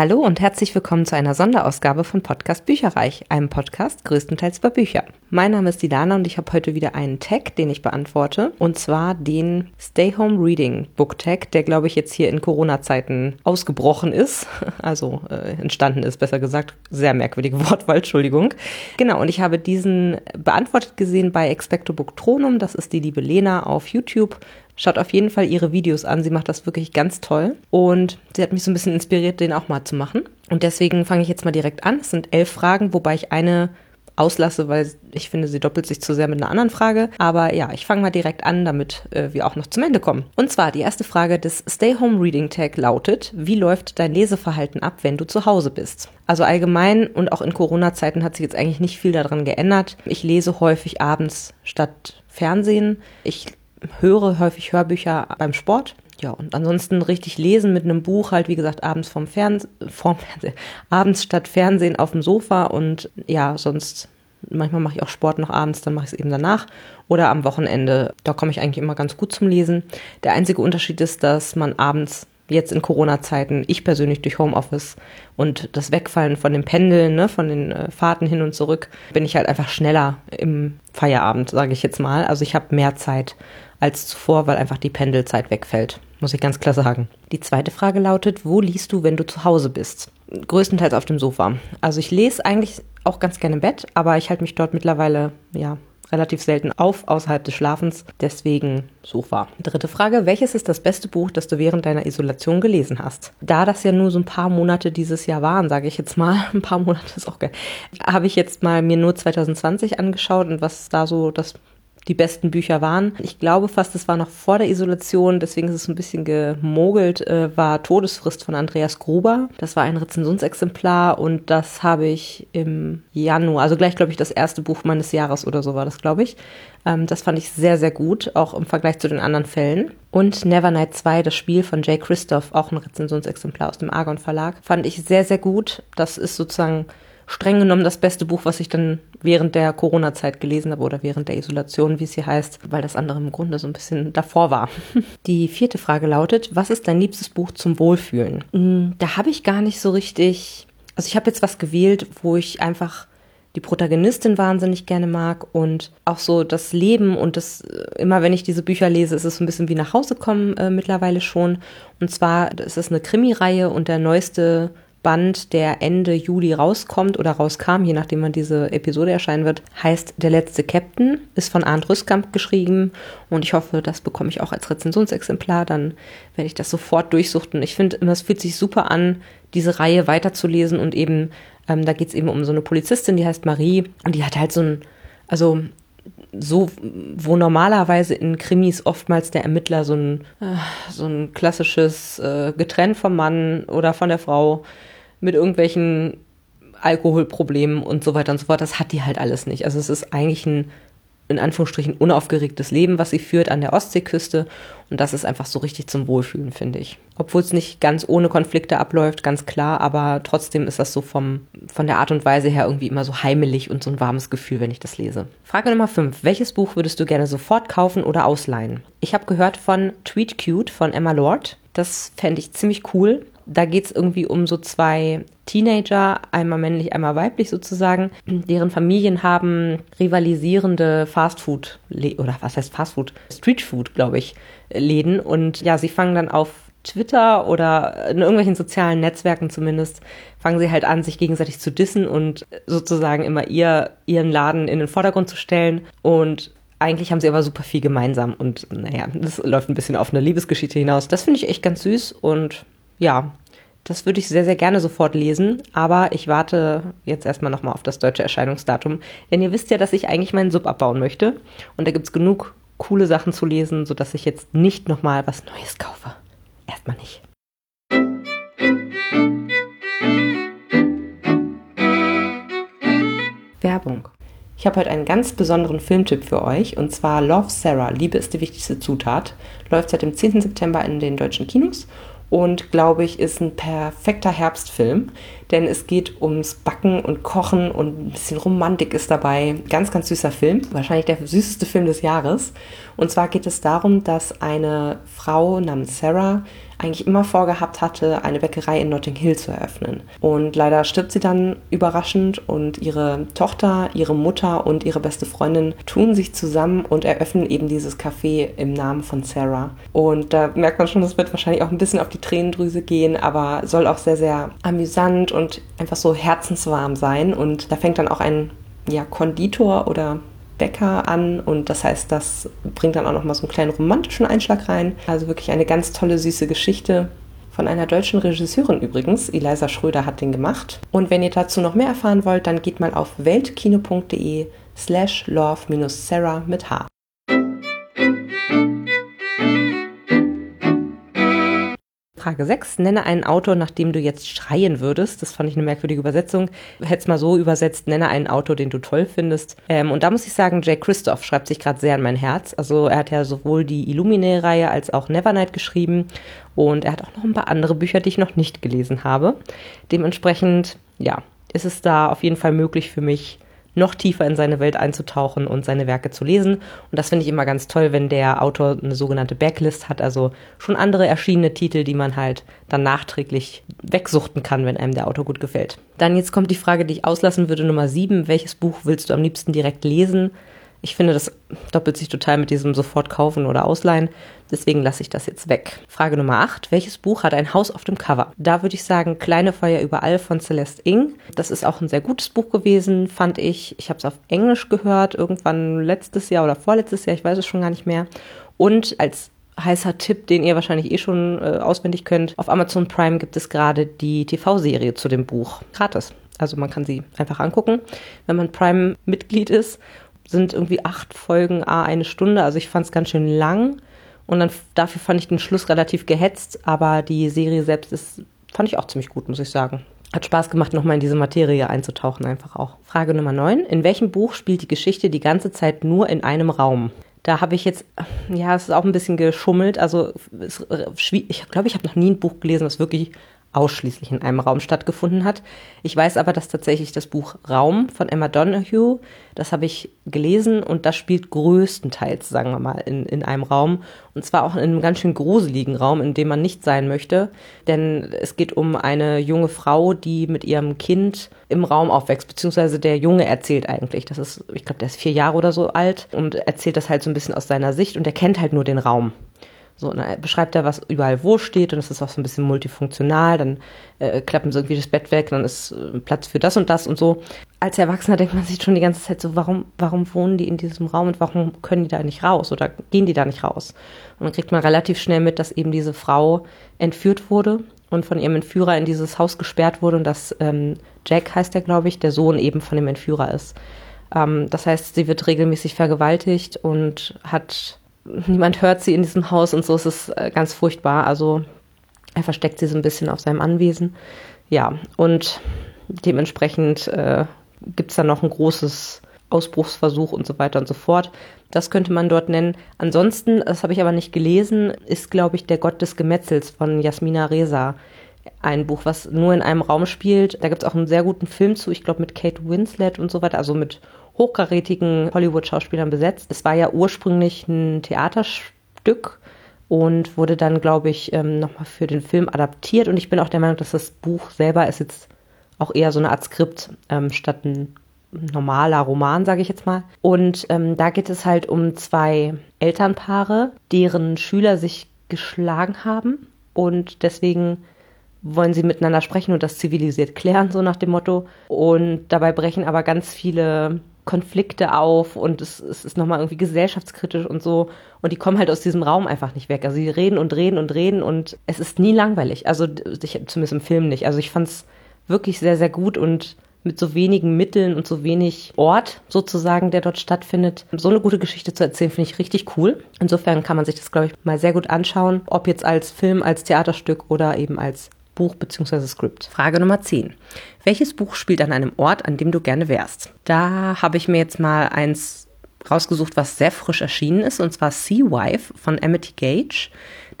Hallo und herzlich willkommen zu einer Sonderausgabe von Podcast Bücherreich, einem Podcast größtenteils über Bücher. Mein Name ist Dilana und ich habe heute wieder einen Tag, den ich beantworte, und zwar den Stay Home Reading Book Tag, der glaube ich jetzt hier in Corona-Zeiten ausgebrochen ist, also äh, entstanden ist, besser gesagt. Sehr merkwürdige Wortwahl, Entschuldigung. Genau, und ich habe diesen beantwortet gesehen bei Expecto Book Tronum, das ist die liebe Lena auf YouTube. Schaut auf jeden Fall ihre Videos an. Sie macht das wirklich ganz toll. Und sie hat mich so ein bisschen inspiriert, den auch mal zu machen. Und deswegen fange ich jetzt mal direkt an. Es sind elf Fragen, wobei ich eine auslasse, weil ich finde, sie doppelt sich zu sehr mit einer anderen Frage. Aber ja, ich fange mal direkt an, damit äh, wir auch noch zum Ende kommen. Und zwar die erste Frage des Stay Home Reading Tag lautet, wie läuft dein Leseverhalten ab, wenn du zu Hause bist? Also allgemein und auch in Corona-Zeiten hat sich jetzt eigentlich nicht viel daran geändert. Ich lese häufig abends statt Fernsehen. Ich höre häufig Hörbücher beim Sport. Ja, und ansonsten richtig lesen mit einem Buch, halt wie gesagt, abends vom Fernsehen, vorm Fernsehen, abends statt Fernsehen auf dem Sofa und ja, sonst manchmal mache ich auch Sport noch abends, dann mache ich es eben danach oder am Wochenende. Da komme ich eigentlich immer ganz gut zum Lesen. Der einzige Unterschied ist, dass man abends jetzt in Corona-Zeiten, ich persönlich durch Homeoffice und das Wegfallen von den Pendeln, ne, von den äh, Fahrten hin und zurück, bin ich halt einfach schneller im Feierabend, sage ich jetzt mal. Also ich habe mehr Zeit als zuvor, weil einfach die Pendelzeit wegfällt. Muss ich ganz klar sagen. Die zweite Frage lautet, wo liest du, wenn du zu Hause bist? Größtenteils auf dem Sofa. Also ich lese eigentlich auch ganz gerne im Bett, aber ich halte mich dort mittlerweile, ja, relativ selten auf außerhalb des Schlafens. Deswegen Sofa. Dritte Frage. Welches ist das beste Buch, das du während deiner Isolation gelesen hast? Da das ja nur so ein paar Monate dieses Jahr waren, sage ich jetzt mal, ein paar Monate ist auch geil, habe ich jetzt mal mir nur 2020 angeschaut und was da so das die besten Bücher waren. Ich glaube fast, es war noch vor der Isolation, deswegen ist es ein bisschen gemogelt, äh, war Todesfrist von Andreas Gruber. Das war ein Rezensionsexemplar und das habe ich im Januar, also gleich glaube ich das erste Buch meines Jahres oder so war das, glaube ich. Ähm, das fand ich sehr, sehr gut, auch im Vergleich zu den anderen Fällen. Und Nevernight 2, das Spiel von Jay Christoph, auch ein Rezensionsexemplar aus dem Argon Verlag, fand ich sehr, sehr gut. Das ist sozusagen streng genommen das beste Buch, was ich dann während der Corona-Zeit gelesen habe oder während der Isolation, wie es hier heißt, weil das andere im Grunde so ein bisschen davor war. Die vierte Frage lautet, was ist dein liebstes Buch zum Wohlfühlen? Hm, da habe ich gar nicht so richtig, also ich habe jetzt was gewählt, wo ich einfach die Protagonistin wahnsinnig gerne mag und auch so das Leben und das immer wenn ich diese Bücher lese, ist es so ein bisschen wie nach Hause kommen äh, mittlerweile schon und zwar ist es eine Krimireihe und der neueste Band, der Ende Juli rauskommt oder rauskam, je nachdem wann diese Episode erscheinen wird, heißt Der letzte Captain, ist von Arndt Rüskamp geschrieben und ich hoffe, das bekomme ich auch als Rezensionsexemplar, dann werde ich das sofort durchsuchten. Ich finde, es fühlt sich super an, diese Reihe weiterzulesen und eben, ähm, da geht es eben um so eine Polizistin, die heißt Marie und die hat halt so ein, also so, wo normalerweise in Krimis oftmals der Ermittler so ein, äh, so ein klassisches äh, getrennt vom Mann oder von der Frau mit irgendwelchen Alkoholproblemen und so weiter und so fort. Das hat die halt alles nicht. Also es ist eigentlich ein in Anführungsstrichen unaufgeregtes Leben, was sie führt an der Ostseeküste. Und das ist einfach so richtig zum Wohlfühlen, finde ich. Obwohl es nicht ganz ohne Konflikte abläuft, ganz klar, aber trotzdem ist das so vom, von der Art und Weise her irgendwie immer so heimelig und so ein warmes Gefühl, wenn ich das lese. Frage Nummer 5. Welches Buch würdest du gerne sofort kaufen oder ausleihen? Ich habe gehört von Tweet Cute von Emma Lord. Das fände ich ziemlich cool da geht es irgendwie um so zwei Teenager, einmal männlich, einmal weiblich sozusagen, deren Familien haben rivalisierende Fastfood oder was heißt Fastfood? Streetfood, glaube ich, Läden und ja, sie fangen dann auf Twitter oder in irgendwelchen sozialen Netzwerken zumindest, fangen sie halt an, sich gegenseitig zu dissen und sozusagen immer ihr, ihren Laden in den Vordergrund zu stellen und eigentlich haben sie aber super viel gemeinsam und naja, das läuft ein bisschen auf eine Liebesgeschichte hinaus. Das finde ich echt ganz süß und ja, das würde ich sehr, sehr gerne sofort lesen, aber ich warte jetzt erstmal nochmal auf das deutsche Erscheinungsdatum, denn ihr wisst ja, dass ich eigentlich meinen Sub abbauen möchte und da gibt es genug coole Sachen zu lesen, sodass ich jetzt nicht nochmal was Neues kaufe. Erstmal nicht. Werbung. Ich habe heute einen ganz besonderen Filmtipp für euch und zwar Love Sarah, Liebe ist die wichtigste Zutat. Läuft seit dem 10. September in den deutschen Kinos und glaube ich, ist ein perfekter Herbstfilm, denn es geht ums Backen und Kochen und ein bisschen Romantik ist dabei. Ganz, ganz süßer Film, wahrscheinlich der süßeste Film des Jahres. Und zwar geht es darum, dass eine Frau namens Sarah eigentlich immer vorgehabt hatte, eine Bäckerei in Notting Hill zu eröffnen. Und leider stirbt sie dann überraschend und ihre Tochter, ihre Mutter und ihre beste Freundin tun sich zusammen und eröffnen eben dieses Café im Namen von Sarah. Und da merkt man schon, das wird wahrscheinlich auch ein bisschen auf die Tränendrüse gehen, aber soll auch sehr, sehr amüsant und einfach so herzenswarm sein. Und da fängt dann auch ein ja, Konditor oder Bäcker an und das heißt, das bringt dann auch noch mal so einen kleinen romantischen Einschlag rein. Also wirklich eine ganz tolle, süße Geschichte. Von einer deutschen Regisseurin übrigens, Eliza Schröder hat den gemacht. Und wenn ihr dazu noch mehr erfahren wollt, dann geht mal auf weltkino.de slash love-sarah mit H. Frage 6. Nenne einen Autor, nach dem du jetzt schreien würdest. Das fand ich eine merkwürdige Übersetzung. Hätte es mal so übersetzt, nenne einen Autor, den du toll findest. Ähm, und da muss ich sagen, Jay Christoph schreibt sich gerade sehr an mein Herz. Also er hat ja sowohl die Illuminae-Reihe als auch Nevernight geschrieben. Und er hat auch noch ein paar andere Bücher, die ich noch nicht gelesen habe. Dementsprechend, ja, ist es da auf jeden Fall möglich für mich, noch tiefer in seine Welt einzutauchen und seine Werke zu lesen. Und das finde ich immer ganz toll, wenn der Autor eine sogenannte Backlist hat, also schon andere erschienene Titel, die man halt dann nachträglich wegsuchten kann, wenn einem der Autor gut gefällt. Dann jetzt kommt die Frage, die ich auslassen würde, Nummer sieben. Welches Buch willst du am liebsten direkt lesen? Ich finde, das doppelt sich total mit diesem sofort kaufen oder ausleihen. Deswegen lasse ich das jetzt weg. Frage Nummer 8. Welches Buch hat ein Haus auf dem Cover? Da würde ich sagen, Kleine Feuer überall von Celeste Ing. Das ist auch ein sehr gutes Buch gewesen, fand ich. Ich habe es auf Englisch gehört, irgendwann letztes Jahr oder vorletztes Jahr, ich weiß es schon gar nicht mehr. Und als heißer Tipp, den ihr wahrscheinlich eh schon äh, auswendig könnt. Auf Amazon Prime gibt es gerade die TV-Serie zu dem Buch. Gratis. Also man kann sie einfach angucken, wenn man Prime-Mitglied ist sind irgendwie acht Folgen, a eine Stunde. Also ich fand es ganz schön lang. Und dann dafür fand ich den Schluss relativ gehetzt, aber die Serie selbst ist, fand ich auch ziemlich gut, muss ich sagen. Hat Spaß gemacht, nochmal in diese Materie einzutauchen, einfach auch. Frage Nummer 9. In welchem Buch spielt die Geschichte die ganze Zeit nur in einem Raum? Da habe ich jetzt, ja, es ist auch ein bisschen geschummelt. Also, es, ich glaube, ich habe noch nie ein Buch gelesen, das wirklich ausschließlich in einem Raum stattgefunden hat. Ich weiß aber, dass tatsächlich das Buch Raum von Emma Donoghue, das habe ich gelesen und das spielt größtenteils, sagen wir mal, in, in einem Raum. Und zwar auch in einem ganz schön gruseligen Raum, in dem man nicht sein möchte. Denn es geht um eine junge Frau, die mit ihrem Kind im Raum aufwächst, beziehungsweise der Junge erzählt eigentlich. Das ist, ich glaube, der ist vier Jahre oder so alt und erzählt das halt so ein bisschen aus seiner Sicht und er kennt halt nur den Raum. So, dann beschreibt er, was überall wo steht und es ist auch so ein bisschen multifunktional. Dann äh, klappen sie irgendwie das Bett weg, dann ist äh, Platz für das und das und so. Als Erwachsener denkt man sich schon die ganze Zeit so, warum, warum wohnen die in diesem Raum und warum können die da nicht raus oder gehen die da nicht raus? Und dann kriegt man relativ schnell mit, dass eben diese Frau entführt wurde und von ihrem Entführer in dieses Haus gesperrt wurde und dass ähm, Jack heißt der, glaube ich, der Sohn eben von dem Entführer ist. Ähm, das heißt, sie wird regelmäßig vergewaltigt und hat niemand hört sie in diesem Haus und so ist es äh, ganz furchtbar. Also er versteckt sie so ein bisschen auf seinem Anwesen. Ja, und dementsprechend äh, gibt es dann noch ein großes Ausbruchsversuch und so weiter und so fort. Das könnte man dort nennen. Ansonsten, das habe ich aber nicht gelesen, ist, glaube ich, Der Gott des Gemetzels von Jasmina Reza. Ein Buch, was nur in einem Raum spielt. Da gibt es auch einen sehr guten Film zu, ich glaube mit Kate Winslet und so weiter, also mit hochkarätigen Hollywood-Schauspielern besetzt. Es war ja ursprünglich ein Theaterstück und wurde dann, glaube ich, ähm, nochmal für den Film adaptiert. Und ich bin auch der Meinung, dass das Buch selber ist jetzt auch eher so eine Art Skript ähm, statt ein normaler Roman, sage ich jetzt mal. Und ähm, da geht es halt um zwei Elternpaare, deren Schüler sich geschlagen haben und deswegen wollen sie miteinander sprechen und das zivilisiert klären, so nach dem Motto. Und dabei brechen aber ganz viele Konflikte auf und es, es ist nochmal irgendwie gesellschaftskritisch und so. Und die kommen halt aus diesem Raum einfach nicht weg. Also sie reden und reden und reden und es ist nie langweilig. Also ich, zumindest im Film nicht. Also ich fand es wirklich sehr, sehr gut und mit so wenigen Mitteln und so wenig Ort sozusagen, der dort stattfindet, so eine gute Geschichte zu erzählen, finde ich richtig cool. Insofern kann man sich das, glaube ich, mal sehr gut anschauen, ob jetzt als Film, als Theaterstück oder eben als Buch bzw. Skript. Frage Nummer 10. Welches Buch spielt an einem Ort, an dem du gerne wärst? Da habe ich mir jetzt mal eins rausgesucht, was sehr frisch erschienen ist, und zwar Sea Wife von Amity Gage.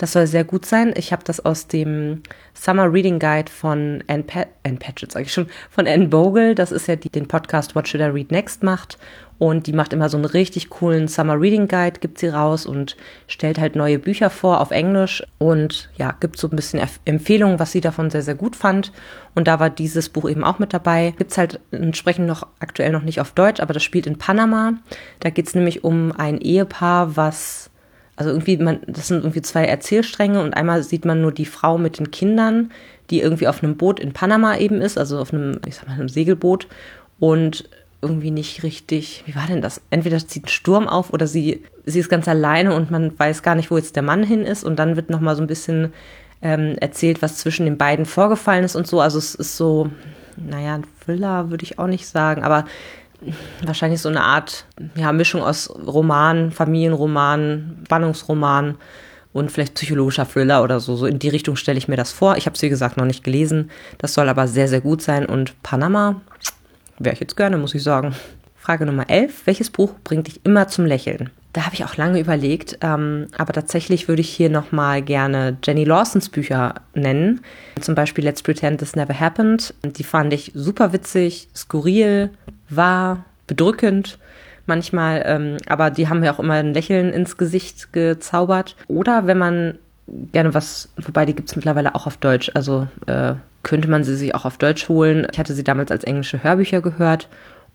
Das soll sehr gut sein. Ich habe das aus dem Summer Reading Guide von Anne, pa Anne Patchett, sage ich schon, von Anne Bogle. Das ist ja die, den Podcast What Should I Read Next macht. Und die macht immer so einen richtig coolen Summer Reading Guide, gibt sie raus und stellt halt neue Bücher vor auf Englisch und ja, gibt so ein bisschen Empfehlungen, was sie davon sehr, sehr gut fand. Und da war dieses Buch eben auch mit dabei. Gibt's halt entsprechend noch aktuell noch nicht auf Deutsch, aber das spielt in Panama. Da geht's nämlich um ein Ehepaar, was also irgendwie, man, das sind irgendwie zwei Erzählstränge und einmal sieht man nur die Frau mit den Kindern, die irgendwie auf einem Boot in Panama eben ist, also auf einem, ich sag mal, einem Segelboot und irgendwie nicht richtig, wie war denn das? Entweder zieht ein Sturm auf oder sie, sie ist ganz alleine und man weiß gar nicht, wo jetzt der Mann hin ist und dann wird nochmal so ein bisschen ähm, erzählt, was zwischen den beiden vorgefallen ist und so. Also es ist so, naja, ein Thriller würde ich auch nicht sagen, aber wahrscheinlich so eine Art ja, Mischung aus Roman, Familienroman, Spannungsroman und vielleicht psychologischer Thriller oder so. So in die Richtung stelle ich mir das vor. Ich habe es, wie gesagt, noch nicht gelesen. Das soll aber sehr, sehr gut sein. Und Panama wäre ich jetzt gerne, muss ich sagen. Frage Nummer 11. Welches Buch bringt dich immer zum Lächeln? Da habe ich auch lange überlegt, ähm, aber tatsächlich würde ich hier nochmal gerne Jenny Lawsons Bücher nennen. Zum Beispiel Let's Pretend This Never Happened. Die fand ich super witzig, skurril, wahr, bedrückend manchmal, ähm, aber die haben mir auch immer ein Lächeln ins Gesicht gezaubert. Oder wenn man gerne was, wobei die gibt es mittlerweile auch auf Deutsch, also äh, könnte man sie sich auch auf Deutsch holen. Ich hatte sie damals als englische Hörbücher gehört.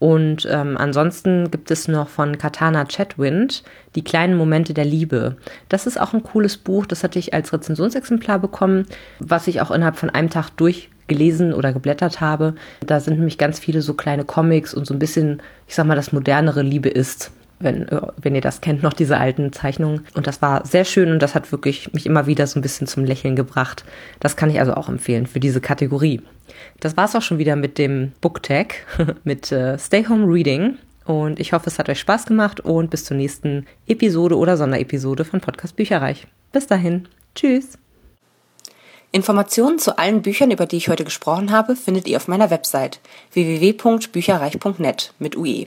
Und ähm, ansonsten gibt es noch von Katana Chatwind Die kleinen Momente der Liebe. Das ist auch ein cooles Buch. Das hatte ich als Rezensionsexemplar bekommen, was ich auch innerhalb von einem Tag durchgelesen oder geblättert habe. Da sind nämlich ganz viele so kleine Comics und so ein bisschen, ich sag mal, das modernere Liebe ist wenn, äh, wenn ihr das kennt, noch diese alten Zeichnungen. Und das war sehr schön und das hat wirklich mich immer wieder so ein bisschen zum Lächeln gebracht. Das kann ich also auch empfehlen für diese Kategorie. Das war's auch schon wieder mit dem Booktag, mit äh, Stay Home Reading. Und ich hoffe, es hat euch Spaß gemacht und bis zur nächsten Episode oder Sonderepisode von Podcast Bücherreich. Bis dahin. Tschüss. Informationen zu allen Büchern, über die ich heute gesprochen habe, findet ihr auf meiner Website www.bücherreich.net mit UE.